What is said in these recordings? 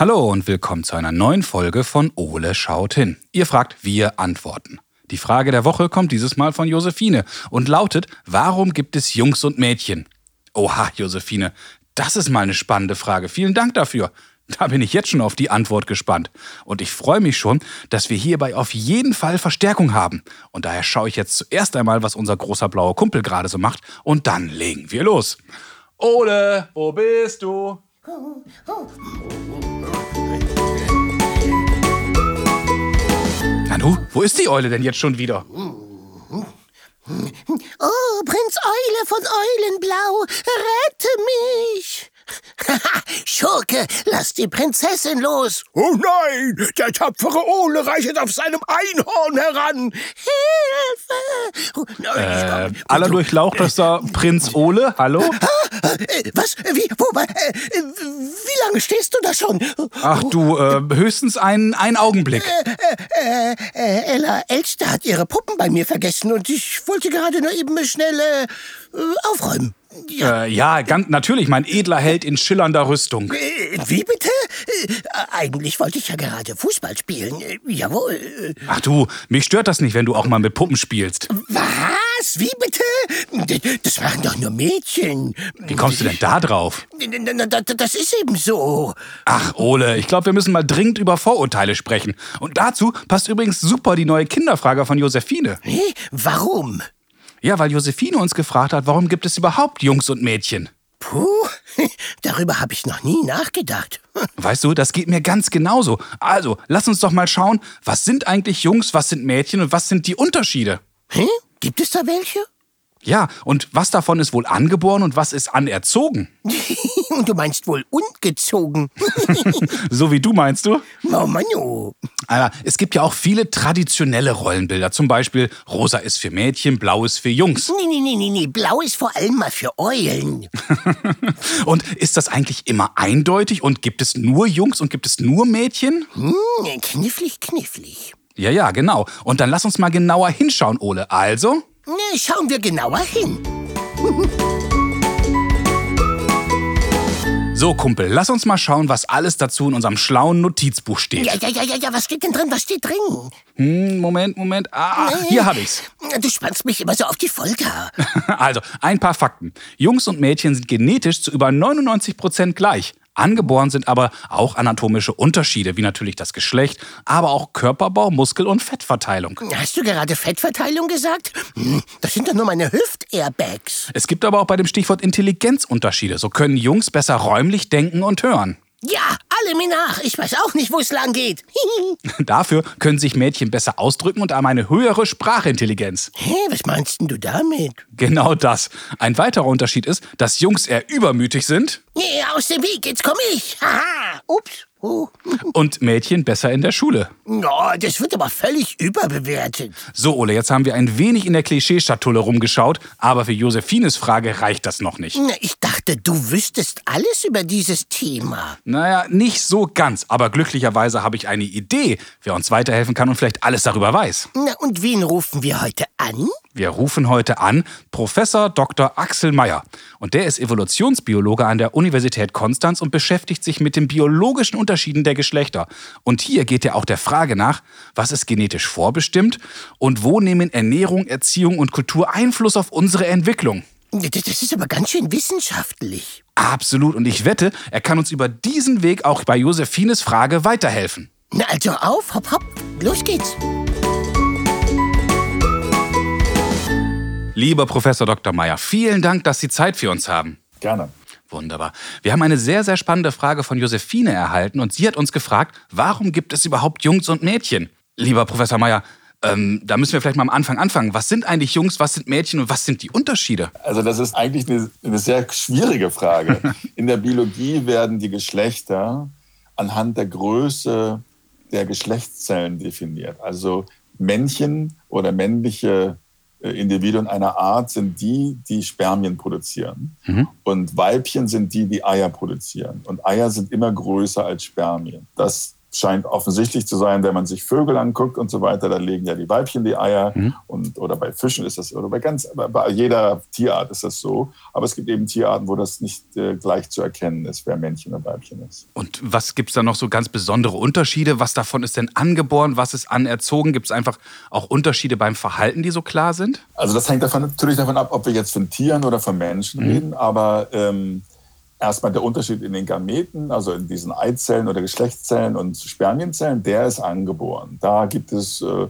Hallo und willkommen zu einer neuen Folge von Ole schaut hin. Ihr fragt, wir antworten. Die Frage der Woche kommt dieses Mal von Josephine und lautet, warum gibt es Jungs und Mädchen? Oha, Josephine, das ist mal eine spannende Frage. Vielen Dank dafür. Da bin ich jetzt schon auf die Antwort gespannt. Und ich freue mich schon, dass wir hierbei auf jeden Fall Verstärkung haben. Und daher schaue ich jetzt zuerst einmal, was unser großer blauer Kumpel gerade so macht. Und dann legen wir los. Ole, wo bist du? Nanu, wo ist die Eule denn jetzt schon wieder? Oh, Prinz Eule von Eulenblau, rette mich! Schurke, lass die Prinzessin los! Oh nein, der tapfere Ole reitet auf seinem Einhorn heran. Hilfe! Oh, Äh, allerdurchlauchtester Prinz Ole, hallo? Äh, Was? Wie? Wo? Äh, äh, Wie lange stehst du da schon? Ach du, äh, höchstens ein, ein Augenblick. Äh, äh, Ella Elster hat ihre Puppen bei mir vergessen und ich wollte gerade nur eben schnell äh, äh, aufräumen. Ja. Äh, ja, ganz natürlich, mein edler Held in schillernder Rüstung. Äh, Wie bitte? Äh, Eigentlich wollte ich ja gerade Fußball spielen. Äh, Jawohl. Ach du, mich stört das nicht, wenn du auch mal mit Puppen spielst. Was? Wie bitte? Das waren doch nur Mädchen. Wie kommst du denn da drauf? Das ist eben so. Ach, Ole, ich glaube, wir müssen mal dringend über Vorurteile sprechen. Und dazu passt übrigens super die neue Kinderfrage von Josephine. Hä? Warum? Ja, weil Josephine uns gefragt hat, warum gibt es überhaupt Jungs und Mädchen? Puh, darüber habe ich noch nie nachgedacht. Weißt du, das geht mir ganz genauso. Also, lass uns doch mal schauen, was sind eigentlich Jungs, was sind Mädchen und was sind die Unterschiede? Hä? Gibt es da welche? Ja, und was davon ist wohl angeboren und was ist anerzogen? Und du meinst wohl ungezogen? So wie du meinst du? Mann, oh. Aber es gibt ja auch viele traditionelle Rollenbilder. Zum Beispiel, rosa ist für Mädchen, blau ist für Jungs. Nee, nee, nee, nee, nee. Blau ist vor allem mal für Eulen. Und ist das eigentlich immer eindeutig? Und gibt es nur Jungs und gibt es nur Mädchen? Hm, knifflig, knifflig. Ja, ja, genau. Und dann lass uns mal genauer hinschauen, Ole. Also, schauen wir genauer hin. so Kumpel, lass uns mal schauen, was alles dazu in unserem schlauen Notizbuch steht. Ja, ja, ja, ja, ja, was steht denn drin? Was steht drin? Hm, Moment, Moment. Ah, hier habe ich's. Du spannst mich immer so auf die Folter. Also, ein paar Fakten. Jungs und Mädchen sind genetisch zu über 99 Prozent gleich. Angeboren sind aber auch anatomische Unterschiede, wie natürlich das Geschlecht, aber auch Körperbau, Muskel- und Fettverteilung. Hast du gerade Fettverteilung gesagt? Hm, Das sind doch nur meine Hüft-Airbags. Es gibt aber auch bei dem Stichwort Intelligenz Unterschiede. So können Jungs besser räumlich denken und hören. Ja, alle mir nach. Ich weiß auch nicht, wo es lang geht. Dafür können sich Mädchen besser ausdrücken und haben eine höhere Sprachintelligenz. Hä, was meinst denn du damit? Genau das. Ein weiterer Unterschied ist, dass Jungs eher übermütig sind Nee, aus dem Weg, jetzt komme ich. Haha, ups. Oh. und Mädchen besser in der Schule. No, das wird aber völlig überbewertet. So, Ole, jetzt haben wir ein wenig in der Klischeeschatulle rumgeschaut, aber für Josephines Frage reicht das noch nicht. Na, Ich dachte, du wüsstest alles über dieses Thema. Naja, nicht so ganz, aber glücklicherweise habe ich eine Idee, wer uns weiterhelfen kann und vielleicht alles darüber weiß. Na, und wen rufen wir heute an? Wir rufen heute an Professor Dr. Axel Meyer. Und der ist Evolutionsbiologe an der Universität Konstanz und beschäftigt sich mit den biologischen Unterschieden der Geschlechter. Und hier geht er auch der Frage nach, was ist genetisch vorbestimmt und wo nehmen Ernährung, Erziehung und Kultur Einfluss auf unsere Entwicklung. Das ist aber ganz schön wissenschaftlich. Absolut. Und ich wette, er kann uns über diesen Weg auch bei Josephines Frage weiterhelfen. Na, also auf, hopp, hopp, los geht's. Lieber Professor Dr. Meyer, vielen Dank, dass Sie Zeit für uns haben. Gerne. Wunderbar. Wir haben eine sehr, sehr spannende Frage von Josephine erhalten und sie hat uns gefragt, warum gibt es überhaupt Jungs und Mädchen? Lieber Professor Meyer, ähm, da müssen wir vielleicht mal am Anfang anfangen. Was sind eigentlich Jungs, was sind Mädchen und was sind die Unterschiede? Also das ist eigentlich eine, eine sehr schwierige Frage. In der Biologie werden die Geschlechter anhand der Größe der Geschlechtszellen definiert. Also Männchen oder männliche äh, Individuen einer Art sind die, die Spermien produzieren. Und Weibchen sind die, die Eier produzieren. Und Eier sind immer größer als Spermien. Das scheint offensichtlich zu sein, wenn man sich Vögel anguckt und so weiter, da legen ja die Weibchen die Eier mhm. und oder bei Fischen ist das oder bei ganz bei jeder Tierart ist das so, aber es gibt eben Tierarten, wo das nicht äh, gleich zu erkennen ist, wer Männchen und Weibchen ist. Und was gibt es da noch so ganz besondere Unterschiede? Was davon ist denn angeboren, was ist anerzogen? Gibt es einfach auch Unterschiede beim Verhalten, die so klar sind? Also das hängt davon, natürlich davon ab, ob wir jetzt von Tieren oder von Menschen mhm. reden, aber ähm, erstmal der Unterschied in den Gameten, also in diesen Eizellen oder Geschlechtszellen und Spermienzellen, der ist angeboren. Da gibt es, äh,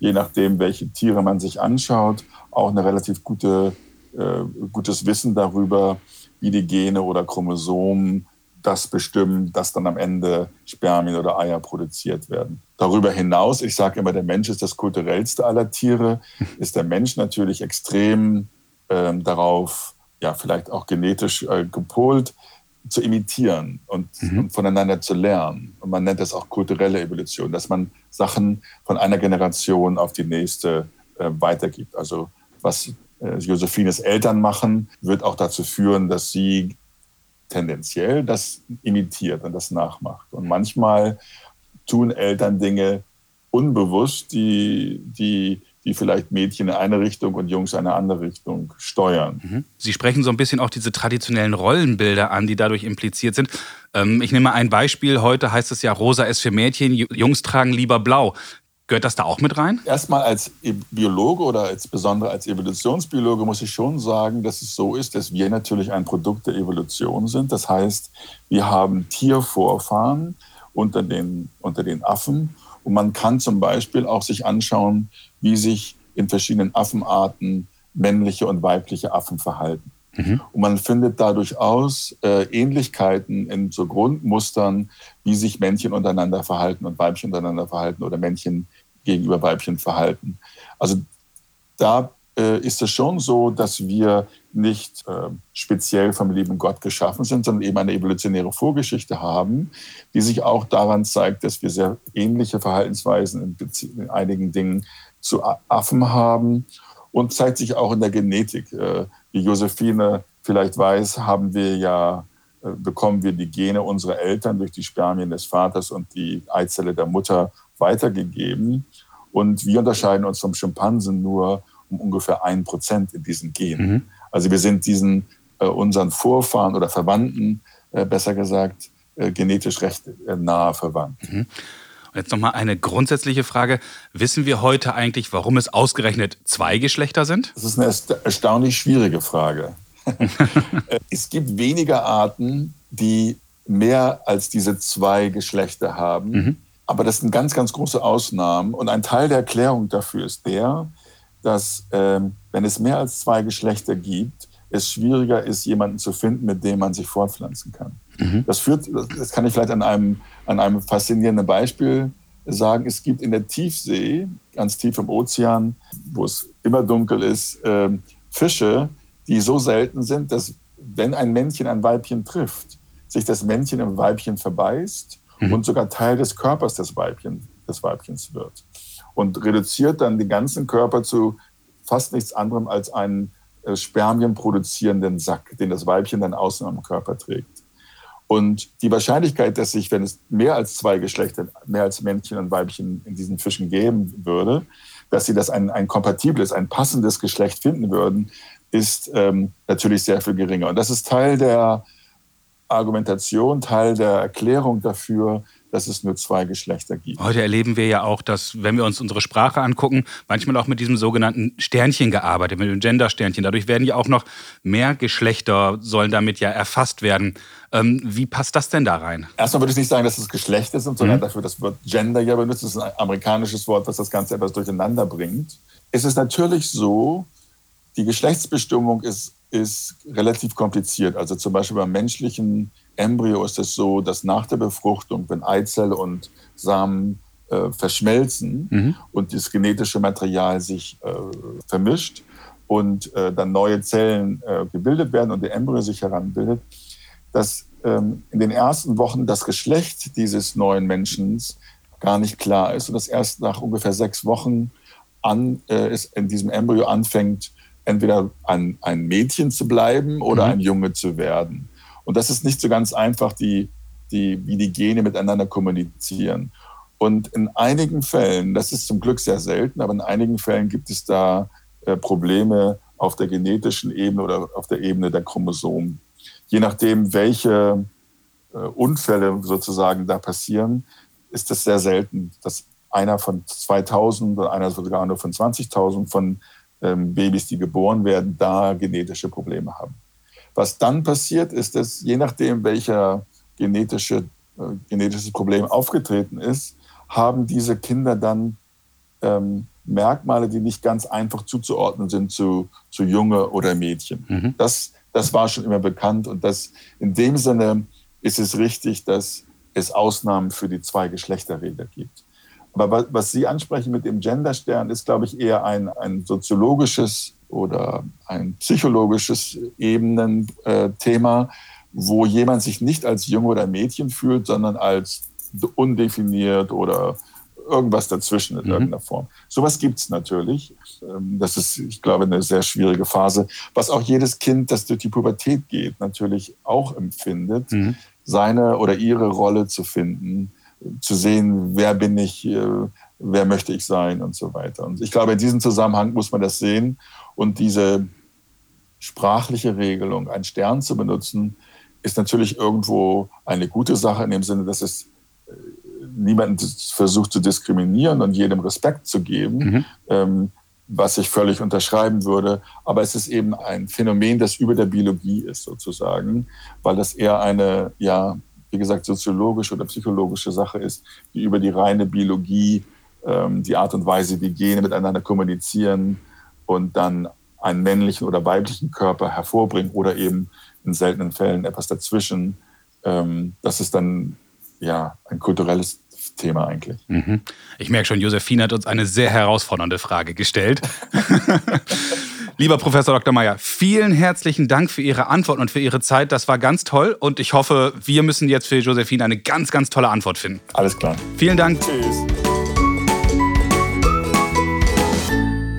je nachdem, welche Tiere man sich anschaut, auch eine relativ gute, äh, gutes Wissen darüber, wie die Gene oder Chromosomen das bestimmen, dass dann am Ende Spermien oder Eier produziert werden. Darüber hinaus, ich sage immer, der Mensch ist das kulturellste aller Tiere, ist der Mensch natürlich extrem äh, darauf ja vielleicht auch genetisch äh, gepolt, zu imitieren und, mhm. und, voneinander zu lernen. Und man nennt das auch kulturelle Evolution, dass man Sachen von einer Generation auf die nächste äh, weitergibt. Also was äh, Josephines Eltern machen, wird auch dazu führen, dass sie tendenziell das imitiert und das nachmacht. Und manchmal tun Eltern Dinge unbewusst, die, die die vielleicht Mädchen in eine Richtung und Jungs in eine andere Richtung steuern. Mhm. Sie sprechen so ein bisschen auch diese traditionellen Rollenbilder an, die dadurch impliziert sind. Ähm, ich nehme mal ein Beispiel. Heute heißt es ja, rosa ist für Mädchen, Jungs tragen lieber blau. Gehört das da auch mit rein? Erstmal als e-, Biologe oder insbesondere als Evolutionsbiologe muss ich schon sagen, dass es so ist, dass wir natürlich ein Produkt der Evolution sind. Das heißt, wir haben Tiervorfahren unter den, unter den Affen und man kann zum Beispiel auch sich anschauen, wie sich in verschiedenen Affenarten männliche und weibliche Affen verhalten. Mhm. Und man findet da durchaus äh, Ähnlichkeiten in so Grundmustern, wie sich Männchen untereinander verhalten und Weibchen untereinander verhalten oder Männchen gegenüber Weibchen verhalten. Also da ist es schon so, dass wir nicht äh, speziell vom lieben Gott geschaffen sind, sondern eben eine evolutionäre Vorgeschichte haben, die sich auch daran zeigt, dass wir sehr ähnliche Verhaltensweisen in, in einigen Dingen zu Affen haben und zeigt sich auch in der Genetik. Äh, wie Josephine vielleicht weiß, haben wir ja äh, bekommen wir die Gene unserer Eltern durch die Spermien des Vaters und die Eizelle der Mutter weitergegeben. Und wir unterscheiden uns vom Schimpansen nur um ungefähr ein Prozent in diesen Genen. Mhm. Also wir sind diesen äh, unseren Vorfahren oder Verwandten, äh, besser gesagt, äh, genetisch recht äh, nahe verwandt. Mhm. Und jetzt nochmal eine grundsätzliche Frage. Wissen wir heute eigentlich, warum es ausgerechnet zwei Geschlechter sind? Das ist eine erstaunlich schwierige Frage. Äh, es gibt weniger Arten, die mehr als diese zwei Geschlechter haben. Mhm. Aber das sind ganz, ganz große Ausnahmen. Und ein Teil der Erklärung dafür ist der, dass ähm, wenn es mehr als zwei Geschlechter gibt, es schwieriger ist, jemanden zu finden, mit dem man sich fortpflanzen kann. Mhm. Das führt, das kann ich vielleicht an einem, an einem faszinierenden Beispiel sagen. Es gibt in der Tiefsee, ganz tief im Ozean, wo es immer dunkel ist, äh, Fische, die so selten sind, dass wenn ein Männchen ein Weibchen trifft, sich das Männchen im Weibchen verbeißt mhm. und sogar Teil des Körpers des, Weibchen, des Weibchens wird und reduziert dann den ganzen Körper zu fast nichts anderem als einen äh, Spermien produzierenden Sack, den das Weibchen dann außen am Körper trägt. Und die Wahrscheinlichkeit, dass sich, wenn es mehr als zwei Geschlechter, mehr als Männchen und Weibchen in diesen Fischen geben würde, dass sie das ein, ein kompatibles, ein passendes Geschlecht finden würden, ist ähm, natürlich sehr viel geringer. Und das ist Teil der Argumentation, Teil der Erklärung dafür, dass es nur zwei Geschlechter gibt. Heute erleben wir ja auch, dass, wenn wir uns unsere Sprache angucken, manchmal auch mit diesem sogenannten Sternchen gearbeitet, mit dem Gender-Sternchen. Dadurch werden ja auch noch mehr Geschlechter, sollen damit ja erfasst werden. Ähm, wie passt das denn da rein? Erstmal würde ich nicht sagen, dass es Geschlechter sind, sondern mhm. dafür das Wort Gender ja benutzt. Das ist ein amerikanisches Wort, was das Ganze etwas durcheinander bringt. Es ist natürlich so, die Geschlechtsbestimmung ist, ist relativ kompliziert. Also zum Beispiel beim menschlichen Embryo ist es so, dass nach der Befruchtung, wenn Eizelle und Samen äh, verschmelzen mhm. und das genetische Material sich äh, vermischt und äh, dann neue Zellen äh, gebildet werden und der Embryo sich heranbildet, dass ähm, in den ersten Wochen das Geschlecht dieses neuen Menschen gar nicht klar ist und dass erst nach ungefähr sechs Wochen an, äh, es in diesem Embryo anfängt, entweder ein, ein Mädchen zu bleiben oder mhm. ein Junge zu werden. Und das ist nicht so ganz einfach, die, die, wie die Gene miteinander kommunizieren. Und in einigen Fällen, das ist zum Glück sehr selten, aber in einigen Fällen gibt es da äh, Probleme auf der genetischen Ebene oder auf der Ebene der Chromosomen. Je nachdem, welche äh, Unfälle sozusagen da passieren, ist es sehr selten, dass einer von 2000 oder einer sogar nur von 20.000 von ähm, Babys, die geboren werden, da genetische Probleme haben. Was dann passiert, ist, dass je nachdem, welcher genetische, äh, genetisches Problem aufgetreten ist, haben diese Kinder dann ähm, Merkmale, die nicht ganz einfach zuzuordnen sind zu, zu Junge oder Mädchen. Mhm. Das, das war schon immer bekannt und das, in dem Sinne ist es richtig, dass es Ausnahmen für die zwei Geschlechterregel gibt. Aber was Sie ansprechen mit dem Genderstern, ist, glaube ich, eher ein, ein soziologisches oder ein psychologisches Ebenenthema, wo jemand sich nicht als Junge oder Mädchen fühlt, sondern als undefiniert oder irgendwas dazwischen in mhm. irgendeiner Form. Sowas gibt es natürlich. Ähm, das ist, ich glaube, eine sehr schwierige Phase, was auch jedes Kind, das durch die Pubertät geht, natürlich auch empfindet, mhm. seine oder ihre Rolle zu finden, zu sehen, wer bin ich, äh, wer möchte ich sein und so weiter. Und ich glaube, in diesem Zusammenhang muss man das sehen und diese sprachliche Regelung, einen Stern zu benutzen, ist natürlich irgendwo eine gute Sache in dem Sinne, dass es äh, niemanden versucht zu diskriminieren und jedem Respekt zu geben, mhm. ähm, was ich völlig unterschreiben würde. Aber es ist eben ein Phänomen, das über der Biologie ist sozusagen, weil das eher eine, ja, wie gesagt, soziologische oder psychologische Sache ist, die über die reine Biologie, ähm, die Art und Weise, wie Gene miteinander kommunizieren und dann einen männlichen oder weiblichen Körper hervorbringen oder eben in seltenen Fällen etwas dazwischen. Ähm, das ist dann ja ein kulturelles Thema eigentlich. Mhm. Ich merke schon, Josephine hat uns eine sehr herausfordernde Frage gestellt. Lieber Professor Dr. Meyer, vielen herzlichen Dank für Ihre Antwort und für Ihre Zeit. Das war ganz toll und ich hoffe, wir müssen jetzt für Josephine eine ganz, ganz tolle Antwort finden. Alles klar. Vielen Dank. Tschüss.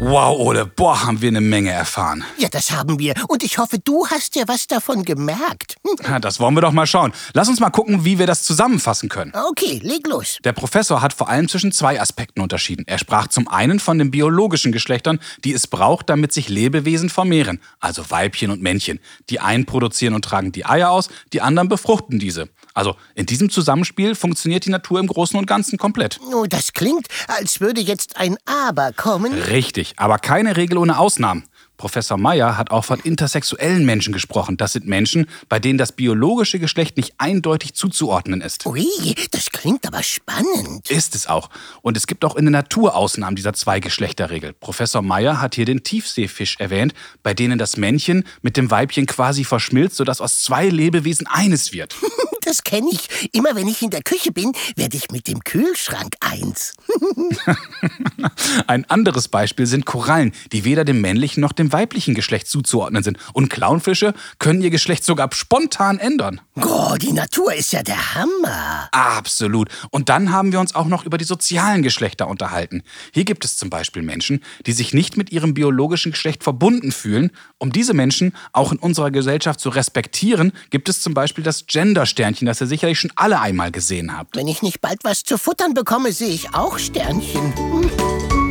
Wow, Ole, boah, haben wir eine Menge erfahren. Ja, das haben wir. Und ich hoffe, du hast dir was davon gemerkt. Hm. Ja, das wollen wir doch mal schauen. Lass uns mal gucken, wie wir das zusammenfassen können. Okay, leg los. Der Professor hat vor allem zwischen zwei Aspekten unterschieden. Er sprach zum einen von den biologischen Geschlechtern, die es braucht, damit sich Lebewesen vermehren, also Weibchen und Männchen. Die einen produzieren und tragen die Eier aus, die anderen befruchten diese. Also in diesem Zusammenspiel funktioniert die Natur im Großen und Ganzen komplett. Oh, das klingt, als würde jetzt ein Aber kommen. Richtig, aber keine Regel ohne Ausnahmen. Professor Meyer hat auch von intersexuellen Menschen gesprochen. Das sind Menschen, bei denen das biologische Geschlecht nicht eindeutig zuzuordnen ist. Ui, das klingt aber spannend. Ist es auch. Und es gibt auch in der Natur Ausnahmen dieser Zweigeschlechterregel. Professor Meyer hat hier den Tiefseefisch erwähnt, bei denen das Männchen mit dem Weibchen quasi verschmilzt, sodass aus zwei Lebewesen eines wird. das kenne ich. Immer wenn ich in der Küche bin, werde ich mit dem Kühlschrank eins. Ein anderes Beispiel sind Korallen, die weder dem männlichen noch dem weiblichen Geschlecht zuzuordnen sind. Und Clownfische können ihr Geschlecht sogar spontan ändern. Oh, die Natur ist ja der Hammer. Absolut. Und dann haben wir uns auch noch über die sozialen Geschlechter unterhalten. Hier gibt es zum Beispiel Menschen, die sich nicht mit ihrem biologischen Geschlecht verbunden fühlen. Um diese Menschen auch in unserer Gesellschaft zu respektieren, gibt es zum Beispiel das Gender-Sternchen Sternchen, das ihr sicherlich schon alle einmal gesehen habt. Wenn ich nicht bald was zu futtern bekomme, sehe ich auch Sternchen. Hm.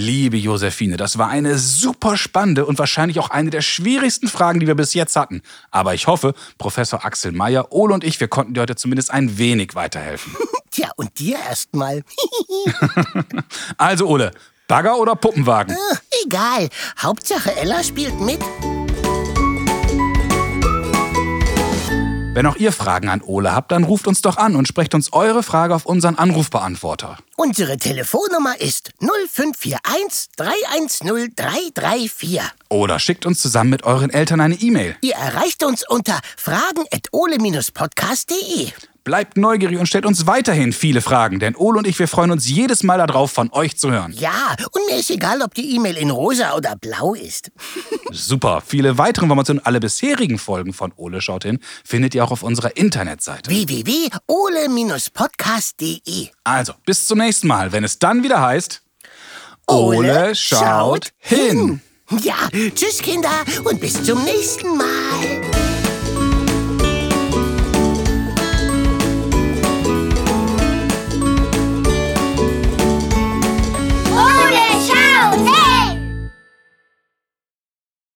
Liebe Josephine, das war eine super spannende und wahrscheinlich auch eine der schwierigsten Fragen, die wir bis jetzt hatten. Aber ich hoffe, Professor Axel Mayer, Ole und ich, wir konnten dir heute zumindest ein wenig weiterhelfen. Tja, und dir erstmal. also, Ole, Bagger oder Puppenwagen? Äh, egal. Hauptsache Ella spielt mit. Wenn auch ihr Fragen an Ole habt, dann ruft uns doch an und sprecht uns eure Frage auf unseren Anrufbeantworter. Unsere Telefonnummer ist 0541 310 334. Oder schickt uns zusammen mit euren Eltern eine E-Mail. Ihr erreicht uns unter fragen.ole-podcast.de. Bleibt neugierig und stellt uns weiterhin viele Fragen, denn Ole und ich, wir freuen uns jedes Mal darauf, von euch zu hören. Ja, und mir ist egal, ob die E-Mail in rosa oder blau ist. Super. Viele weitere Informationen, alle bisherigen Folgen von Ole schaut hin, findet ihr auch auf unserer Internetseite. www.ole-podcast.de Also, bis zum nächsten Mal, wenn es dann wieder heißt... Ole, Ole schaut, schaut hin. hin. Ja, tschüss Kinder und bis zum nächsten Mal.